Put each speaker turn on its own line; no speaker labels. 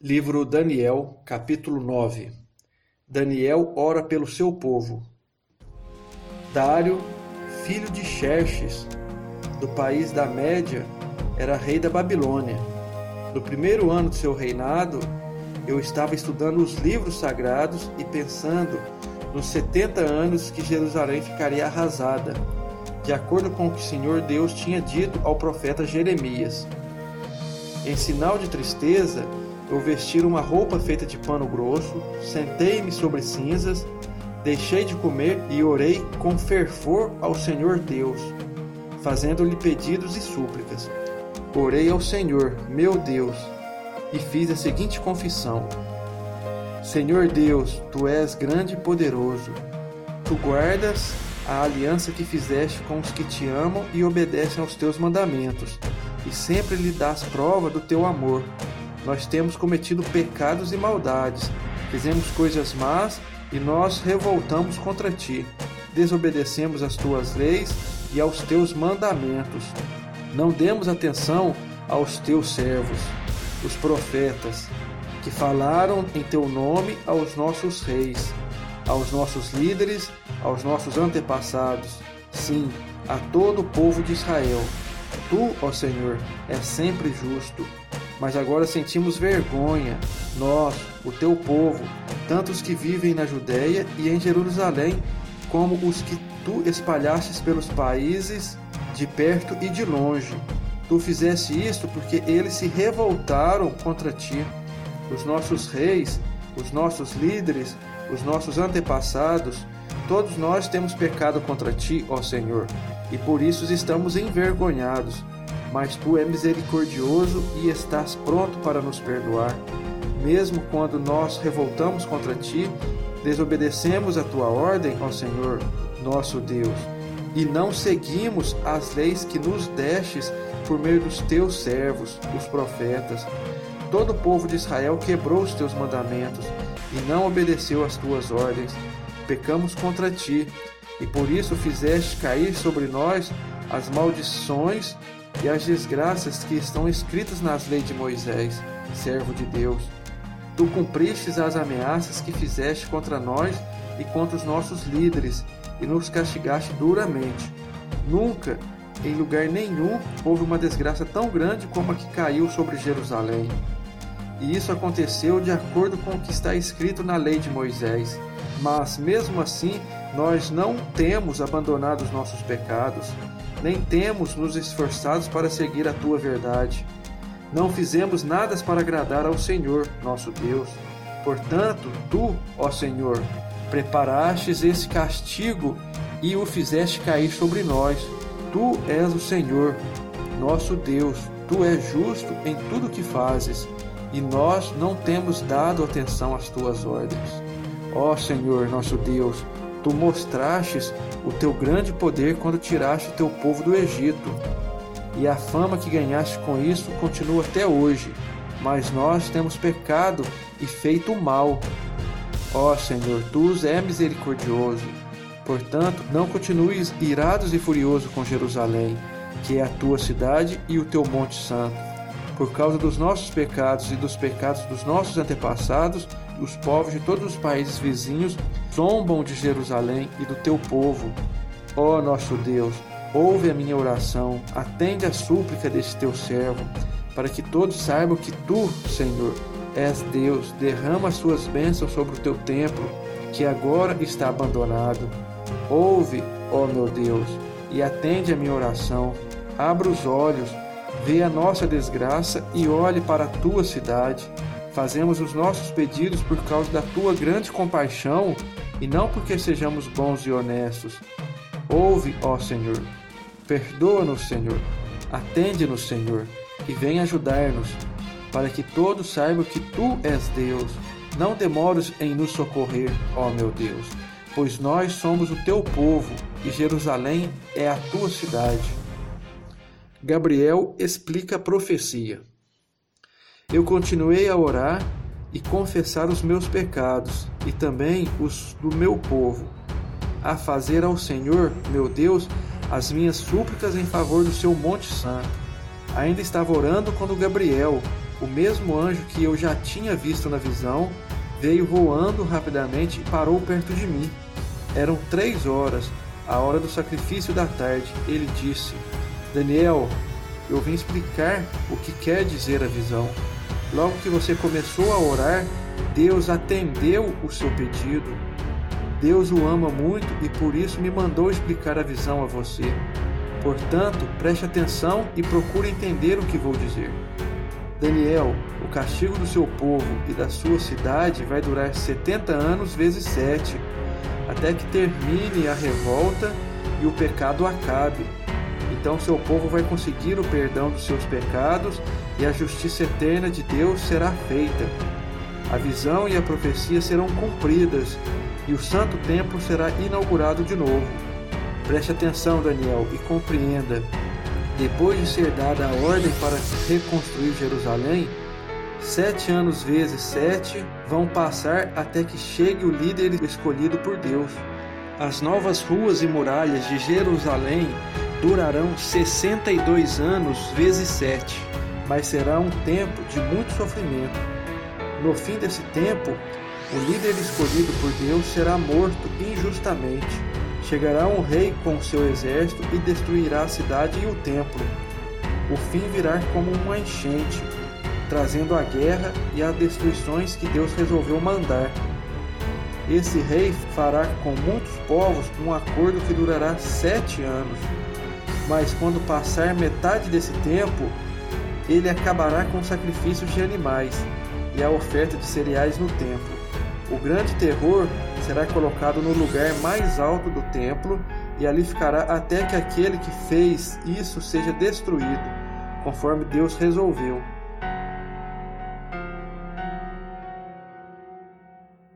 Livro Daniel, capítulo 9 Daniel ora pelo seu povo. Dário, filho de Xerxes, do país da Média, era rei da Babilônia. No primeiro ano de seu reinado, eu estava estudando os livros sagrados e pensando nos 70 anos que Jerusalém ficaria arrasada, de acordo com o que o Senhor Deus tinha dito ao profeta Jeremias. Em sinal de tristeza, eu vesti uma roupa feita de pano grosso, sentei-me sobre cinzas, deixei de comer e orei com fervor ao Senhor Deus, fazendo-lhe pedidos e súplicas. Orei ao Senhor, meu Deus, e fiz a seguinte confissão: Senhor Deus, tu és grande e poderoso. Tu guardas a aliança que fizeste com os que te amam e obedecem aos teus mandamentos, e sempre lhe dás prova do teu amor nós temos cometido pecados e maldades, fizemos coisas más e nós revoltamos contra ti. Desobedecemos as tuas leis e aos teus mandamentos. Não demos atenção aos teus servos, os profetas, que falaram em teu nome aos nossos reis, aos nossos líderes, aos nossos antepassados, sim, a todo o povo de Israel. Tu, ó Senhor, és sempre justo mas agora sentimos vergonha, nós, o teu povo, tanto os que vivem na Judéia e em Jerusalém, como os que tu espalhastes pelos países de perto e de longe. Tu fizeste isto porque eles se revoltaram contra ti. Os nossos reis, os nossos líderes, os nossos antepassados, todos nós temos pecado contra ti, ó Senhor, e por isso estamos envergonhados mas tu é misericordioso e estás pronto para nos perdoar. Mesmo quando nós revoltamos contra ti, desobedecemos a tua ordem, ó Senhor, nosso Deus, e não seguimos as leis que nos destes por meio dos teus servos, os profetas. Todo o povo de Israel quebrou os teus mandamentos e não obedeceu às tuas ordens. Pecamos contra ti, e por isso fizeste cair sobre nós as maldições e as desgraças que estão escritas nas leis de Moisés, servo de Deus. Tu cumpristes as ameaças que fizeste contra nós e contra os nossos líderes, e nos castigaste duramente. Nunca, em lugar nenhum, houve uma desgraça tão grande como a que caiu sobre Jerusalém. E isso aconteceu de acordo com o que está escrito na lei de Moisés. Mas, mesmo assim, nós não temos abandonado os nossos pecados nem temos nos esforçados para seguir a tua verdade. Não fizemos nada para agradar ao Senhor, nosso Deus. Portanto, tu, ó Senhor, preparastes esse castigo e o fizeste cair sobre nós. Tu és o Senhor, nosso Deus. Tu és justo em tudo que fazes, e nós não temos dado atenção às tuas ordens. Ó Senhor, nosso Deus, Tu mostrastes o teu grande poder quando tiraste o teu povo do Egito. E a fama que ganhaste com isso continua até hoje. Mas nós temos pecado e feito mal. Ó Senhor, tu é misericordioso. Portanto, não continues irados e furioso com Jerusalém, que é a tua cidade e o teu monte santo. Por causa dos nossos pecados e dos pecados dos nossos antepassados, os povos de todos os países vizinhos zombam de Jerusalém e do teu povo. Ó nosso Deus, ouve a minha oração, atende a súplica deste teu servo, para que todos saibam que tu, Senhor, és Deus, derrama as suas bênçãos sobre o teu templo, que agora está abandonado. Ouve, ó meu Deus, e atende a minha oração. Abra os olhos, vê a nossa desgraça e olhe para a tua cidade Fazemos os nossos pedidos por causa da tua grande compaixão e não porque sejamos bons e honestos. Ouve, ó Senhor. Perdoa-nos, Senhor. Atende-nos, Senhor, e vem ajudar-nos, para que todos saibam que tu és Deus. Não demores em nos socorrer, ó meu Deus, pois nós somos o teu povo e Jerusalém é a tua cidade. Gabriel explica a profecia. Eu continuei a orar e confessar os meus pecados e também os do meu povo, a fazer ao Senhor, meu Deus, as minhas súplicas em favor do seu Monte Santo. Ainda estava orando quando Gabriel, o mesmo anjo que eu já tinha visto na visão veio voando rapidamente e parou perto de mim. Eram três horas, a hora do sacrifício da tarde. Ele disse: Daniel, eu vim explicar o que quer dizer a visão. Logo que você começou a orar, Deus atendeu o seu pedido. Deus o ama muito e por isso me mandou explicar a visão a você. Portanto, preste atenção e procure entender o que vou dizer. Daniel, o castigo do seu povo e da sua cidade vai durar 70 anos vezes 7, até que termine a revolta e o pecado acabe. Então seu povo vai conseguir o perdão dos seus pecados e a justiça eterna de Deus será feita. A visão e a profecia serão cumpridas e o santo templo será inaugurado de novo. Preste atenção, Daniel, e compreenda. Depois de ser dada a ordem para reconstruir Jerusalém, sete anos vezes sete vão passar até que chegue o líder escolhido por Deus. As novas ruas e muralhas de Jerusalém durarão 62 anos vezes sete, mas será um tempo de muito sofrimento. No fim desse tempo, o líder escolhido por Deus será morto injustamente. Chegará um rei com seu exército e destruirá a cidade e o templo. O fim virá como uma enchente, trazendo a guerra e as destruições que Deus resolveu mandar. Esse rei fará com muitos povos um acordo que durará sete anos. Mas quando passar metade desse tempo, ele acabará com sacrifícios de animais e a oferta de cereais no templo. O grande terror será colocado no lugar mais alto do templo e ali ficará até que aquele que fez isso seja destruído, conforme Deus resolveu.